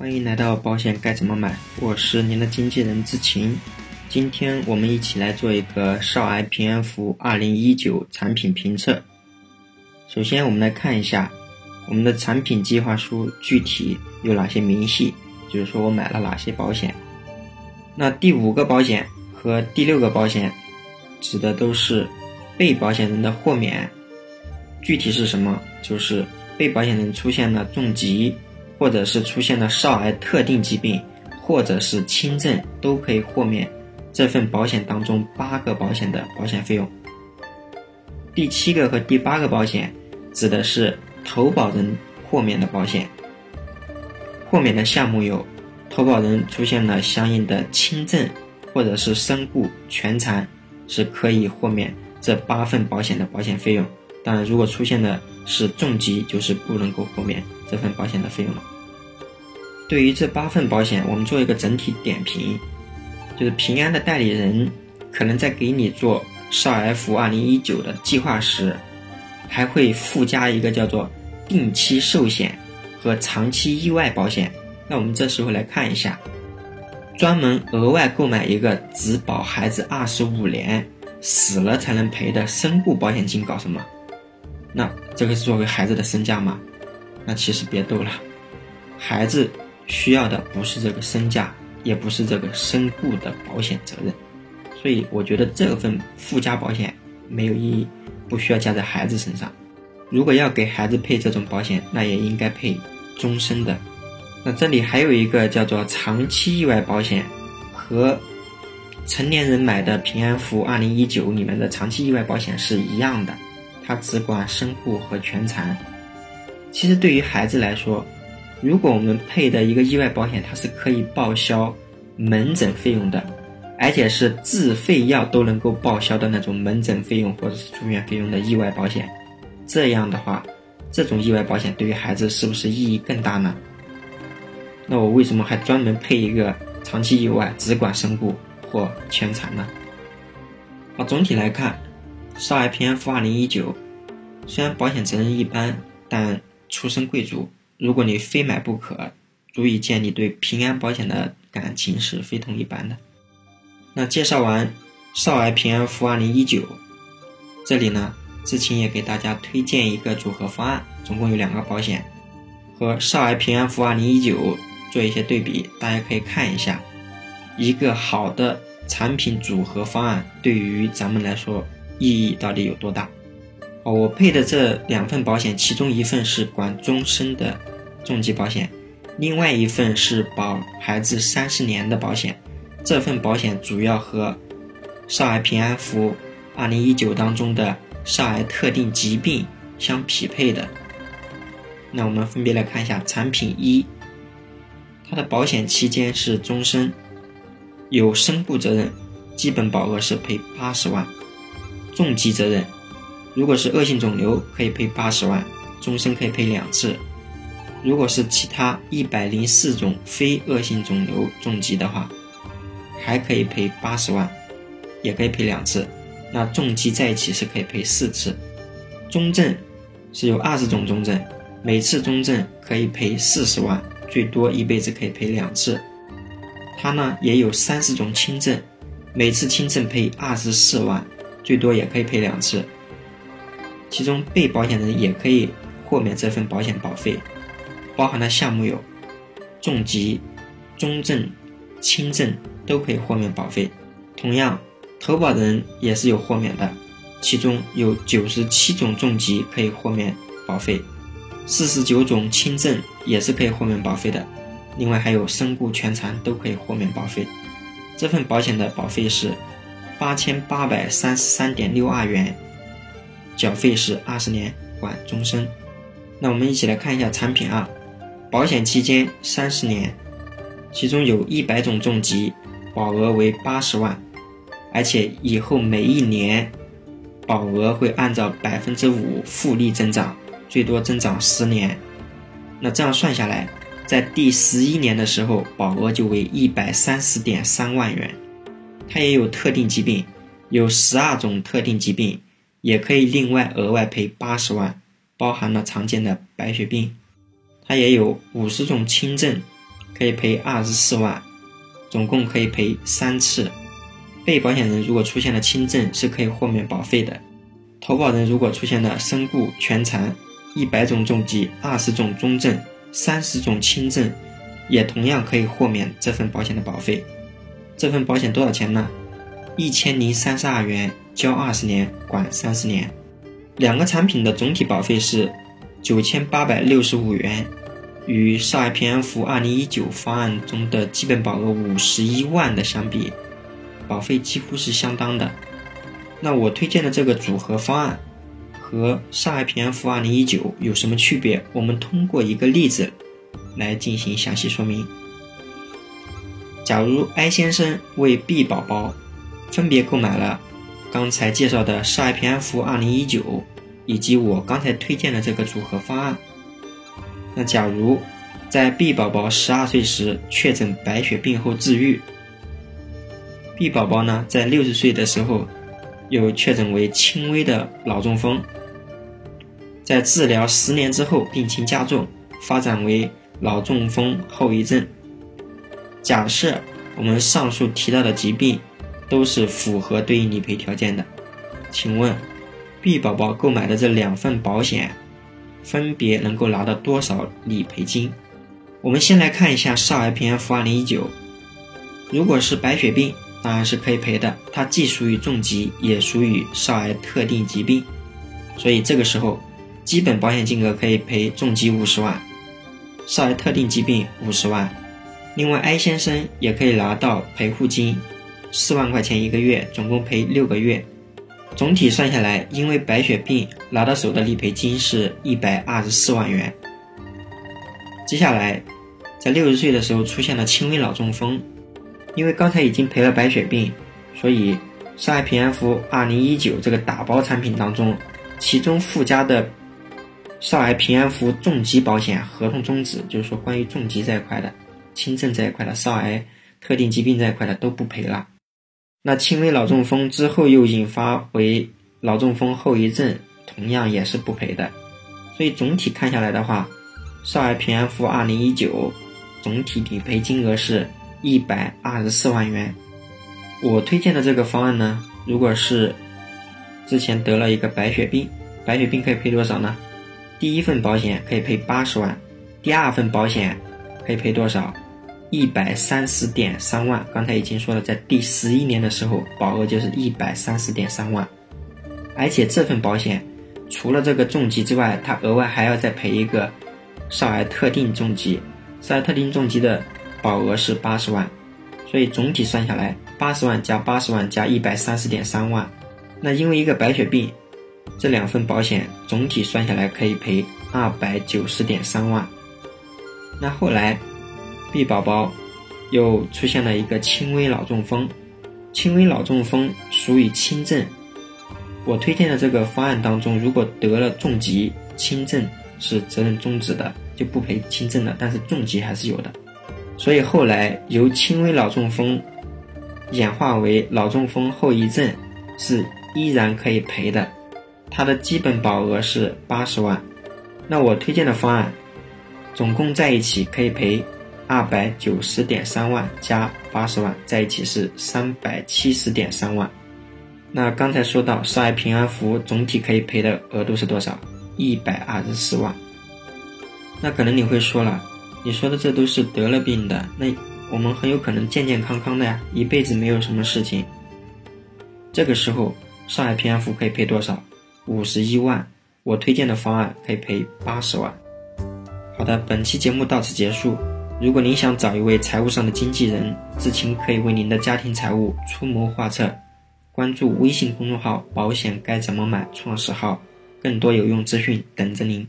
欢迎来到保险该怎么买，我是您的经纪人志晴。今天我们一起来做一个少儿平安符2019产品评测。首先，我们来看一下我们的产品计划书具体有哪些明细，就是说我买了哪些保险。那第五个保险和第六个保险指的都是被保险人的豁免，具体是什么？就是被保险人出现了重疾。或者是出现了少儿特定疾病，或者是轻症，都可以豁免这份保险当中八个保险的保险费用。第七个和第八个保险指的是投保人豁免的保险，豁免的项目有：投保人出现了相应的轻症，或者是身故、全残，是可以豁免这八份保险的保险费用。当然，如果出现的是重疾，就是不能够豁免这份保险的费用了。对于这八份保险，我们做一个整体点评，就是平安的代理人可能在给你做少儿 F 二零一九的计划时，还会附加一个叫做定期寿险和长期意外保险。那我们这时候来看一下，专门额外购买一个只保孩子二十五年，死了才能赔的身故保险金，搞什么？那这个是作为孩子的身价吗？那其实别逗了，孩子需要的不是这个身价，也不是这个身故的保险责任，所以我觉得这份附加保险没有意义，不需要加在孩子身上。如果要给孩子配这种保险，那也应该配终身的。那这里还有一个叫做长期意外保险，和成年人买的平安福二零一九里面的长期意外保险是一样的。它只管身故和全残。其实对于孩子来说，如果我们配的一个意外保险，它是可以报销门诊费用的，而且是自费药都能够报销的那种门诊费用或者是住院费用的意外保险。这样的话，这种意外保险对于孩子是不是意义更大呢？那我为什么还专门配一个长期意外只管身故或全残呢？好，总体来看。少儿平安符二零一九，虽然保险责任一般，但出身贵族。如果你非买不可，足以见你对平安保险的感情是非同一般的。那介绍完少儿平安福二零一九，这里呢，志清也给大家推荐一个组合方案，总共有两个保险，和少儿平安福二零一九做一些对比，大家可以看一下，一个好的产品组合方案对于咱们来说。意义到底有多大？我配的这两份保险，其中一份是管终身的重疾保险，另外一份是保孩子三十年的保险。这份保险主要和少儿平安符二零一九当中的少儿特定疾病相匹配的。那我们分别来看一下产品一，它的保险期间是终身，有身故责任，基本保额是赔八十万。重疾责任，如果是恶性肿瘤，可以赔八十万，终身可以赔两次；如果是其他一百零四种非恶性肿瘤重疾的话，还可以赔八十万，也可以赔两次。那重疾在一起是可以赔四次。中症是有二十种中症，每次中症可以赔四十万，最多一辈子可以赔两次。它呢也有三十种轻症，每次轻症赔二十四万。最多也可以赔两次，其中被保险人也可以豁免这份保险保费，包含的项目有重疾、中症、轻症都可以豁免保费。同样，投保人也是有豁免的，其中有九十七种重疾可以豁免保费，四十九种轻症也是可以豁免保费的，另外还有身故、全残都可以豁免保费。这份保险的保费是。八千八百三十三点六二元，缴费是二十年，管终身。那我们一起来看一下产品二，保险期间三十年，其中有一百种重疾，保额为八十万，而且以后每一年保额会按照百分之五复利增长，最多增长十年。那这样算下来，在第十一年的时候，保额就为一百三十点三万元。它也有特定疾病，有十二种特定疾病，也可以另外额外赔八十万，包含了常见的白血病。它也有五十种轻症，可以赔二十四万，总共可以赔三次。被保险人如果出现了轻症，是可以豁免保费的；投保人如果出现了身故、全残、一百种重疾、二十种中症、三十种轻症，也同样可以豁免这份保险的保费。这份保险多少钱呢？一千零三十二元，交二十年，管三十年。两个产品的总体保费是九千八百六十五元，与上海平安福二零一九方案中的基本保额五十一万的相比，保费几乎是相当的。那我推荐的这个组合方案和上海平安福二零一九有什么区别？我们通过一个例子来进行详细说明。假如 A 先生为 B 宝宝分别购买了。刚才介绍的少儿平安符二零一九，以及我刚才推荐的这个组合方案。那假如在 B 宝宝十二岁时确诊白血病后治愈，B 宝宝呢在六十岁的时候又确诊为轻微的脑中风，在治疗十年之后病情加重，发展为脑中风后遗症。假设我们上述提到的疾病。都是符合对应理赔条件的，请问，B 宝宝购买的这两份保险，分别能够拿到多少理赔金？我们先来看一下少儿平安符二零一九，如果是白血病，当然是可以赔的，它既属于重疾，也属于少儿特定疾病，所以这个时候，基本保险金额可以赔重疾五十万，少儿特定疾病五十万，另外 A 先生也可以拿到赔付金。四万块钱一个月，总共赔六个月，总体算下来，因为白血病拿到手的理赔金是一百二十四万元。接下来，在六十岁的时候出现了轻微脑中风，因为刚才已经赔了白血病，所以上海平安福二零一九这个打包产品当中，其中附加的少儿平安符重疾保险合同终止，就是说关于重疾这一块的、轻症这一块的、少儿特定疾病这一块的都不赔了。那轻微脑中风之后又引发为脑中风后遗症，同样也是不赔的。所以总体看下来的话，少儿平安符二零一九总体理赔金额是一百二十四万元。我推荐的这个方案呢，如果是之前得了一个白血病，白血病可以赔多少呢？第一份保险可以赔八十万，第二份保险可以赔多少？一百三十点三万，刚才已经说了，在第十一年的时候，保额就是一百三十点三万，而且这份保险除了这个重疾之外，它额外还要再赔一个少儿特定重疾，少儿特定重疾的保额是八十万，所以总体算下来，八十万加八十万加一百三十点三万，那因为一个白血病，这两份保险总体算下来可以赔二百九十点三万，那后来。B 宝宝又出现了一个轻微脑中风，轻微脑中风属于轻症。我推荐的这个方案当中，如果得了重疾，轻症是责任终止的，就不赔轻症了，但是重疾还是有的。所以后来由轻微脑中风演化为脑中风后遗症，是依然可以赔的。它的基本保额是八十万。那我推荐的方案，总共在一起可以赔。二百九十点三万加八十万在一起是三百七十点三万。那刚才说到上海平安福总体可以赔的额度是多少？一百二十四万。那可能你会说了，你说的这都是得了病的，那我们很有可能健健康康的呀，一辈子没有什么事情。这个时候上海平安福可以赔多少？五十一万。我推荐的方案可以赔八十万。好的，本期节目到此结束。如果您想找一位财务上的经纪人，知青可以为您的家庭财务出谋划策。关注微信公众号“保险该怎么买”创始号，更多有用资讯等着您。